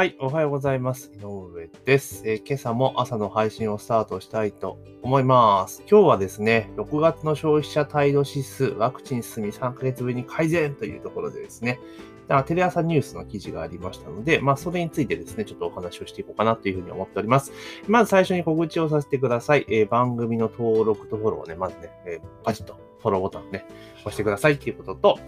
はい、おはようございます。井上です、えー今朝も朝の配信をスタートしたいと思います。今日はですね、6月の消費者態度指数、ワクチン進み3ヶ月ぶりに改善というところでですね、テレ朝ニュースの記事がありましたので、まあ、それについてですね、ちょっとお話をしていこうかなというふうに思っております。まず最初に告知をさせてください。えー番組の登録とフォローをね、まずね、えーパチッとフォローボタンね、押してくださいっていうことと、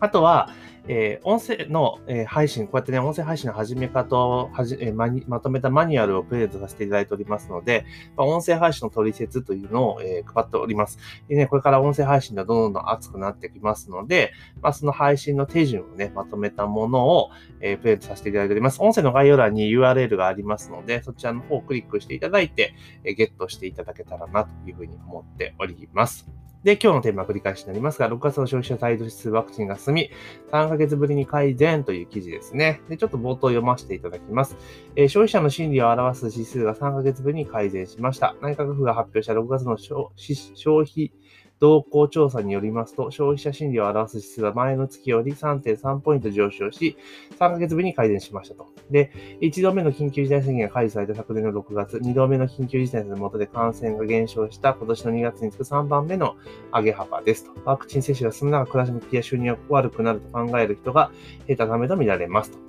あとは、えー音声の、えー配信、こうやってね、音声配信の始め方をはじ、えーままとめたマニュアルをプレゼントさせていただいておりますので、まあ音声配信の取説というのを、えー配っております。でね、これから音声配信がどんどんどん熱くなってきますので、まあ、その配信の手順をね、まとめたものを、えープレゼントさせていただいております。音声の概要欄に URL がありますので、そちらの方をクリックしていただいて、えーゲットしていただけたらなというふうに思っております。で、今日のテーマは繰り返しになりますが、6月の消費者態度指数ワクチンが進み、3ヶ月ぶりに改善という記事ですね。で、ちょっと冒頭読ませていただきます。えー消費者の心理を表す指数が3ヶ月ぶりに改善しました。内閣府が発表した6月の消し消費動向調査によりますと、消費者心理を表す指数は前の月より3.3ポイント上昇し、3ヶ月ぶりに改善しましたと。で、1度目の緊急事態宣言が解除された昨年の6月、2度目の緊急事態の下で感染が減少した今年の2月に次ぐ3番目の上げ幅ですと。ワクチン接種が進む中、暮らし向きや収入が悪くなると考える人が減ったためと見られますと。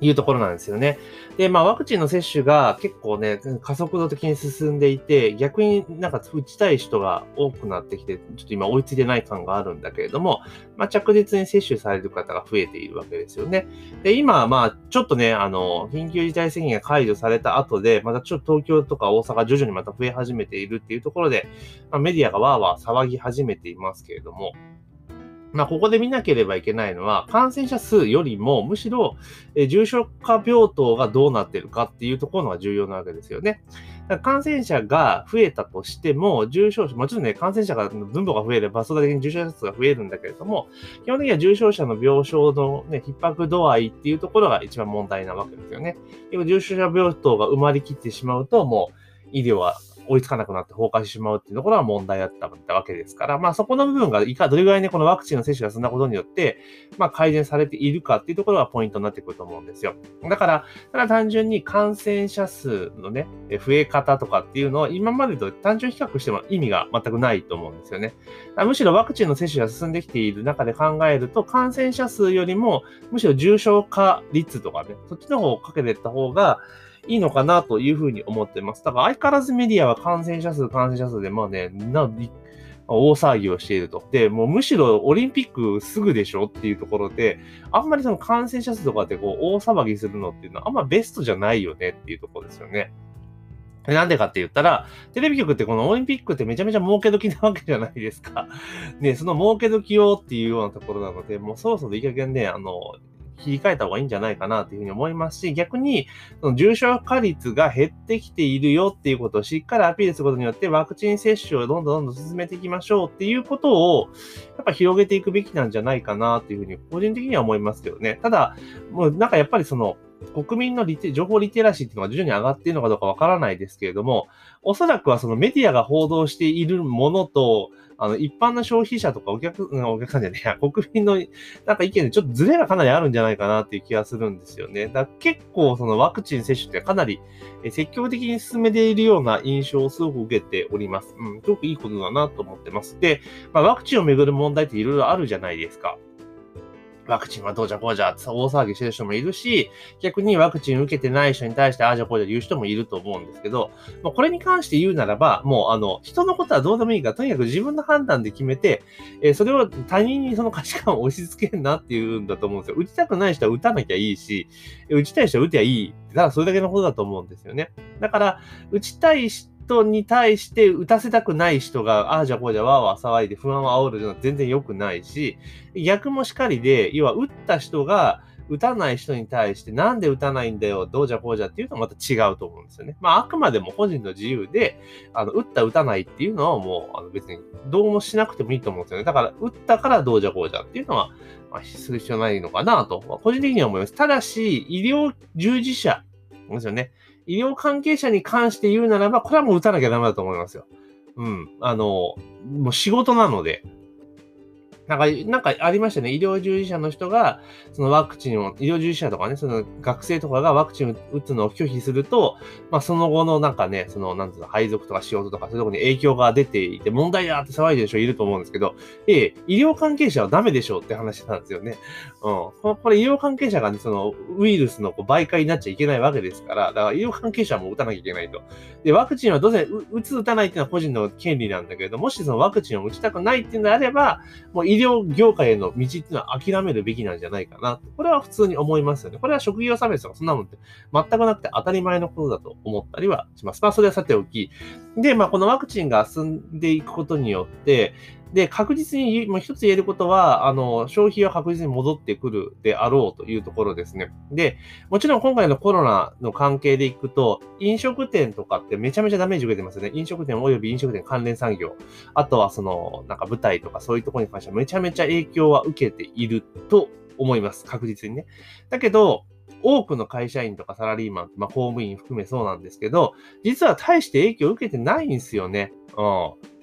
いうところなんですよね。で、まあ、ワクチンの接種が結構ね、加速度的に進んでいて、逆になんか打ちたい人が多くなってきて、ちょっと今追いついてない感があるんだけれども、まあ、着実に接種される方が増えているわけですよね。で、今、まあ、ちょっとね、あの、緊急事態宣言が解除された後で、またちょっと東京とか大阪徐々にまた増え始めているっていうところで、まあ、メディアがわーわー騒ぎ始めていますけれども、まあ、ここで見なければいけないのは、感染者数よりも、むしろ、え重症化病棟がどうなってるかっていうところが重要なわけですよね。だから感染者が増えたとしても、重症者、もちろんね、感染者が分母が増えれば、それだけに重症者数が増えるんだけれども、基本的には重症者の病床の、ね、逼迫度合いっていうところが一番問題なわけですよね。重症者病棟が埋まりきってしまうと、もう医療は追いつかなくなって崩壊してしまうっていうところは問題だったわけですから、まあそこの部分がいか、どれぐらいね、このワクチンの接種が進んだことによって、まあ改善されているかっていうところがポイントになってくると思うんですよ。だから、ただ単純に感染者数のね、増え方とかっていうのを今までと単純比較しても意味が全くないと思うんですよね。むしろワクチンの接種が進んできている中で考えると、感染者数よりも、むしろ重症化率とかね、そっちの方をかけていった方が、いいのかなというふうに思ってます。だから相変わらずメディアは感染者数、感染者数で、まあね、な、大騒ぎをしていると。で、もうむしろオリンピックすぐでしょっていうところで、あんまりその感染者数とかってこう大騒ぎするのっていうのはあんまベストじゃないよねっていうところですよね。なんでかって言ったら、テレビ局ってこのオリンピックってめちゃめちゃ儲け時なわけじゃないですか。ね、その儲け時をっていうようなところなので、もうそろそろいい加減ね、あの、切り替えた方がいいんじゃないかなというふうに思いますし、逆に、その重症化率が減ってきているよっていうことをしっかりアピールすることによって、ワクチン接種をどんどんどんどん進めていきましょうっていうことを、やっぱ広げていくべきなんじゃないかなというふうに、個人的には思いますけどね。ただ、もうなんかやっぱりその、国民のリテ情報リテラシーっていうのが徐々に上がっているのかどうかわからないですけれども、おそらくはそのメディアが報道しているものと、あの、一般の消費者とかお客、うんお客さんじゃねえや、国民のなんか意見でちょっとズレがかなりあるんじゃないかなっていう気がするんですよね。だ結構そのワクチン接種ってかなり積極的に進めているような印象をすごく受けております。うん、すごくいいことだなと思ってます。で、まあ、ワクチンをめぐる問題っていろいろあるじゃないですか。ワクチンはどうじゃこうじゃって大騒ぎしてる人もいるし、逆にワクチン受けてない人に対してああじゃこうじゃ言う人もいると思うんですけど、もうこれに関して言うならば、もうあの、人のことはどうでもいいから、とにかく自分の判断で決めて、えーそれを他人にその価値観を押し付けるなっていうんだと思うんですよ。打ちたくない人は打たなきゃいいし、打ちたい人は打てばいい。ただそれだけのことだと思うんですよね。だから、打ちたい人に対して打たせたくない人が、ああじゃこうじゃわーわー騒いで不安を煽るのは全然良くないし、逆もしかりで、要は打った人が、打たない人に対して、なんで打たないんだよ、どうじゃこうじゃっていうのはまた違うと思うんですよね。まあ、あくまでも個人の自由で、あの、打った、打たないっていうのはもう、あの別にどうもしなくてもいいと思うんですよね。だから、打ったからどうじゃこうじゃっていうのは、まあ、する必要ないのかなと、個人的には思います。ただし、医療従事者ですよね。医療関係者に関して言うならば、これはもう打たなきゃダメだと思いますよ。うん。あの、もう仕事なので。なんか、なんかありましたね。医療従事者の人が、そのワクチンを、医療従事者とかね、その学生とかがワクチンを打つのを拒否すると、まあその後のなんかね、その、なんつうの、配属とか仕事とかそういうところに影響が出ていて、問題だって騒いでる人いると思うんですけど、ええ、医療関係者はダメでしょうって話なんですよね。うん。これ医療関係者がね、その、ウイルスのこう媒介になっちゃいけないわけですから、だから医療関係者も打たなきゃいけないと。で、ワクチンはどうせ打つ打たないっていうのは個人の権利なんだけれど、もしそのワクチンを打ちたくないっていうのであれば、もう医療業界への道っていうのは諦めるべきなんじゃないかな。これは普通に思いますよね。これは職業差別とかそんなもんって全くなくて当たり前のことだと思ったりはします。まあそれはさておき。で、まあこのワクチンが進んでいくことによって、で、確実に、まあ、一つ言えることは、あの、消費は確実に戻ってくるであろうというところですね。で、もちろん今回のコロナの関係でいくと、飲食店とかってめちゃめちゃダメージ受けてますよね。飲食店及び飲食店関連産業。あとはその、なんか舞台とかそういうところに関してはめちゃめちゃ影響は受けていると思います。確実にね。だけど、多くの会社員とかサラリーマン、まあ公務員含めそうなんですけど、実は大して影響を受けてないんですよね。うん。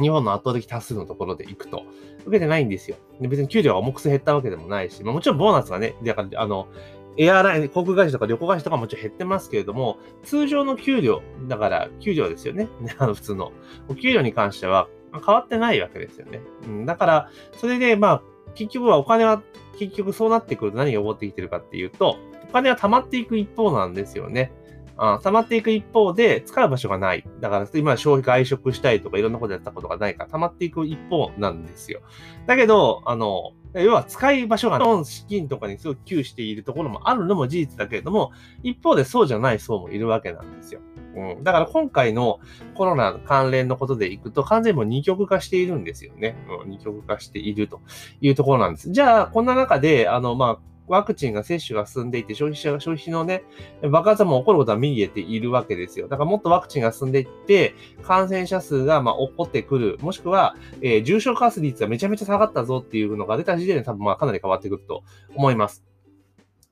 日本の圧倒的多数のところで行くと、受けてないんですよ。で別に給料が重くせ減ったわけでもないし、まあ、もちろんボーナスがね、だから、あの、エアライン、航空会社とか旅行会社とかもちろん減ってますけれども、通常の給料、だから給料ですよね。あの普通の。お給料に関しては変わってないわけですよね。うん、だから、それでまあ、結局はお金は、結局そうなってくると何が起こってきてるかっていうと、お金は溜まっていく一方なんですよね。あ溜まっていく一方で、使う場所がない。だから、今消費外食したいとかいろんなことやったことがないから、溜まっていく一方なんですよ。だけど、あの、要は使い場所がない。資金とかにすごく窮しているところもあるのも事実だけれども、一方でそうじゃない層もいるわけなんですよ。うん、だから今回のコロナ関連のことでいくと完全にもう二極化しているんですよね。うん、二極化しているというところなんです。じゃあ、こんな中で、あの、まあ、ワクチンが接種が進んでいて、消費者が消費のね、爆発も起こることは見えているわけですよ。だからもっとワクチンが進んでいって、感染者数がまあ起こってくる、もしくは、えー、重症化率がめちゃめちゃ下がったぞっていうのが出た時点で多分まあかなり変わってくると思います。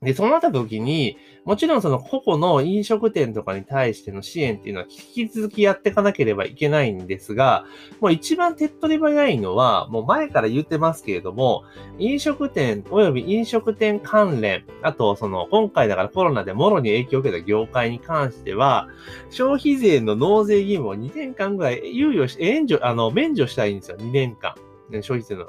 で、そうなった時に、もちろんその個々の飲食店とかに対しての支援っていうのは引き続きやっていかなければいけないんですが、もう一番手っ取り早いのは、もう前から言ってますけれども、飲食店及び飲食店関連、あとその今回だからコロナでもろに影響を受けた業界に関しては、消費税の納税義務を2年間ぐらい猶予し、援助、あの、免除したいんですよ。2年間。消費税の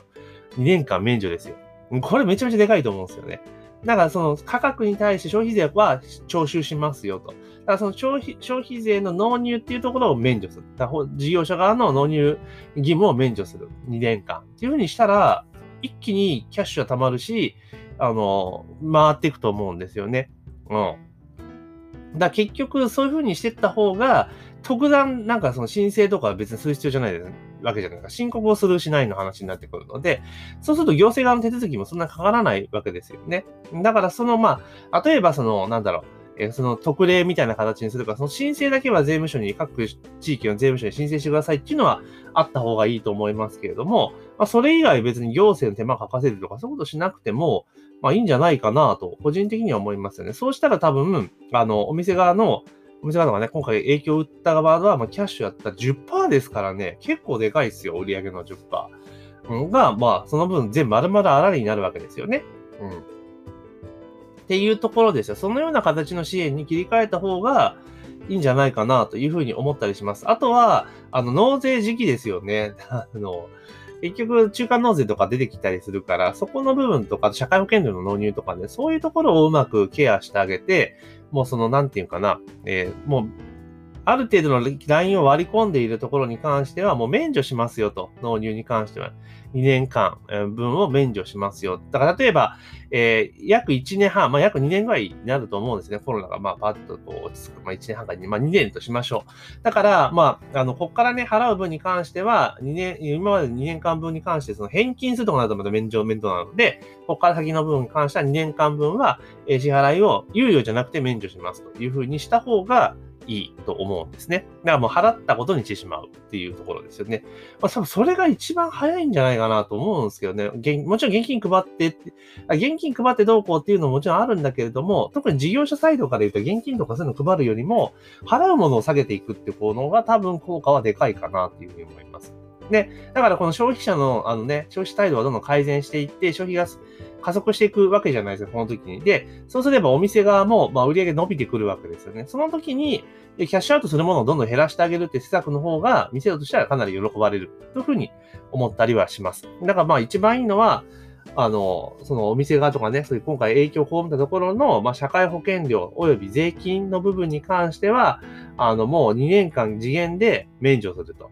2年間免除ですよ。これめちゃめちゃでかいと思うんですよね。だからその価格に対して消費税は徴収しますよと。だからその消費消費税の納入っていうところを免除する。だ事業者側の納入義務を免除する。2年間。っていうふうにしたら、一気にキャッシュは溜まるし、あの、回っていくと思うんですよね。うん。だ結局そういうふうにしていった方が、特段なんかその申請とかは別にする必要じゃないですわけじゃないか。申告をするしないの話になってくるので、そうすると行政側の手続きもそんなかからないわけですよね。だからそのまあ、例えばその、なんだろう、えその特例みたいな形にするか、その申請だけは税務署に、各地域の税務署に申請してくださいっていうのはあった方がいいと思いますけれども、まあ、それ以外別に行政の手間かかせるとか、そういうことしなくても、まあいいんじゃないかなと、個人的には思いますよね。そうしたら多分、あの、お店側のお店側がね、今回影響を打った側は、まあ、キャッシュやった10%ですからね、結構でかいですよ、売上の10%。が、まあ、その分全部丸々あらりになるわけですよね。うん。っていうところですよ。そのような形の支援に切り替えた方がいいんじゃないかなというふうに思ったりします。あとは、あの、納税時期ですよね。あの、結局、中間納税とか出てきたりするから、そこの部分とか、社会保険料の納入とかね、そういうところをうまくケアしてあげて、もうその、なんていうかな、えー、もう、ある程度のラインを割り込んでいるところに関しては、もう免除しますよと、納入に関しては。2年間分を免除しますよ。だから例えば、えー、約1年半、まあ、約2年ぐらいになると思うんですね。コロナがまあパッとこう落ち着く。まあ、1年半か2、まあ、2年としましょう。だから、まあ、あの、こっからね、払う分に関しては、2年、今まで2年間分に関して、その返金するとかなるとまた免除面倒なので、こっから先の分に関しては2年間分は、え支払いを猶予じゃなくて免除しますというふうにした方が、いいと思うんですね。だからもう払ったことにしてしまうっていうところですよね。まあ、多分それが一番早いんじゃないかなと思うんですけどね。もちろん現金配ってって、現金配ってどうこうっていうのももちろんあるんだけれども、特に事業者サイドから言うと現金とかそういうの配るよりも、払うものを下げていくっていうのが多分効果はでかいかなっていうふうに思います。で、だからこの消費者の、あのね、消費態度はどんどん改善していって、消費が加速していくわけじゃないですか、この時に。で、そうすればお店側も、まあ、売り上げ伸びてくるわけですよね。その時に、キャッシュアウトするものをどんどん減らしてあげるって施策の方が、店としてはかなり喜ばれるというふうに思ったりはします。だからまあ一番いいのは、あの、そのお店側とかね、そういう今回影響を被ったところの、まあ、社会保険料及び税金の部分に関しては、あの、もう2年間次元で免除すると。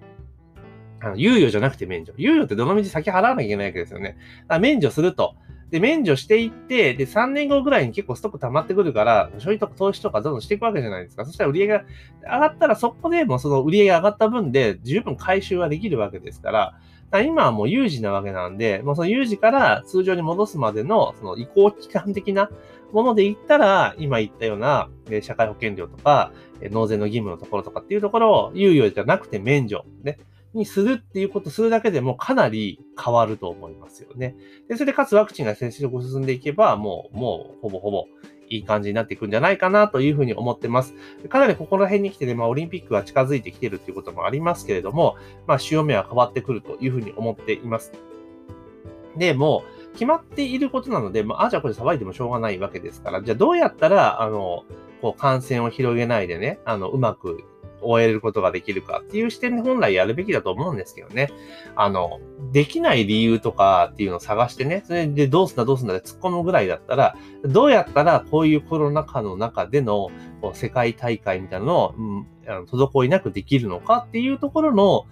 あの、猶予じゃなくて免除。猶予ってどのみち先払わなきゃいけないわけですよね。だから免除すると。で、免除していって、で、3年後ぐらいに結構ストック溜まってくるから、消費とか投資とかどんどんしていくわけじゃないですか。そしたら売り上げが上がったら、そこでもその売り上げが上がった分で十分回収はできるわけですから、から今はもう有事なわけなんで、もうその有事から通常に戻すまでのその移行期間的なもので言ったら、今言ったような社会保険料とか納税の義務のところとかっていうところを猶予じゃなくて免除、ね、にするっていうことするだけでもかなり変わると思いますよね。で、それでかつワクチンが接種が進んでいけば、もう、もう、ほぼほぼいい感じになっていくんじゃないかなというふうに思ってます。かなりここら辺に来てね、まあ、オリンピックが近づいてきてるっていうこともありますけれども、まあ、潮目は変わってくるというふうに思っています。で、もう、決まっていることなので、まあ、あ、じゃあこれ騒いでもしょうがないわけですから、じゃあどうやったら、あの、こう感染を広げないでね、あの、うまく終えることができるかっていう視点で本来やるべきだと思うんですけどね。あの、できない理由とかっていうのを探してね、それでどうすんだどうすんだで突っ込むぐらいだったら、どうやったらこういうコロナ禍の中での世界大会みたいなのを、うん、あの滞りなくできるのかっていうところの、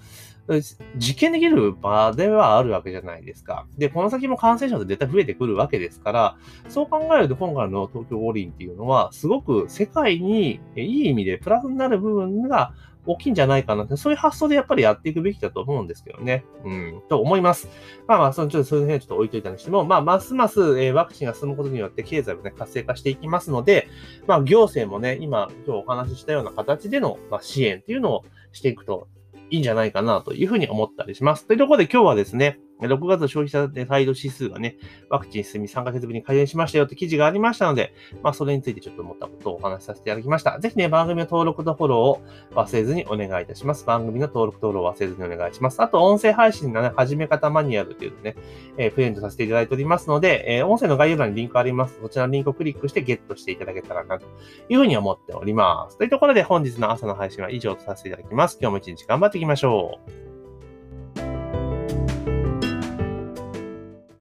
実験できる場ではあるわけじゃないですか。で、この先も感染者って絶対増えてくるわけですから、そう考えると今回の東京五輪っていうのは、すごく世界にいい意味でプラスになる部分が大きいんじゃないかなって、そういう発想でやっぱりやっていくべきだと思うんですけどね。うん、と思います。まあまあ、そのちょっとそういう辺ちょっと置いといたにしても、まあ、ますます、えー、ワクチンが進むことによって経済もね、活性化していきますので、まあ、行政もね、今、今日お話ししたような形での、まあ、支援っていうのをしていくといいんじゃないかなというふうに思ったりします。というところで今日はですね、6月の消費者態度指数がね、ワクチン進み3ヶ月ぶりに改善しましたよって記事がありましたので、まあそれについてちょっと思ったことをお話しさせていただきました。ぜひね、番組の登録とフォローを忘れずにお願いいたします。番組の登録とフォローを忘れずにお願いします。あと、音声配信のね、始め方マニュアルというのね、えー、プレゼントさせていただいておりますので、えー、音声の概要欄にリンクあります。そちらのリンクをクリックしてゲットしていただけたらなというふうに思っております。というところで本日の朝の配信は以上とさせていただきます。今日も一日頑張っていきましょう。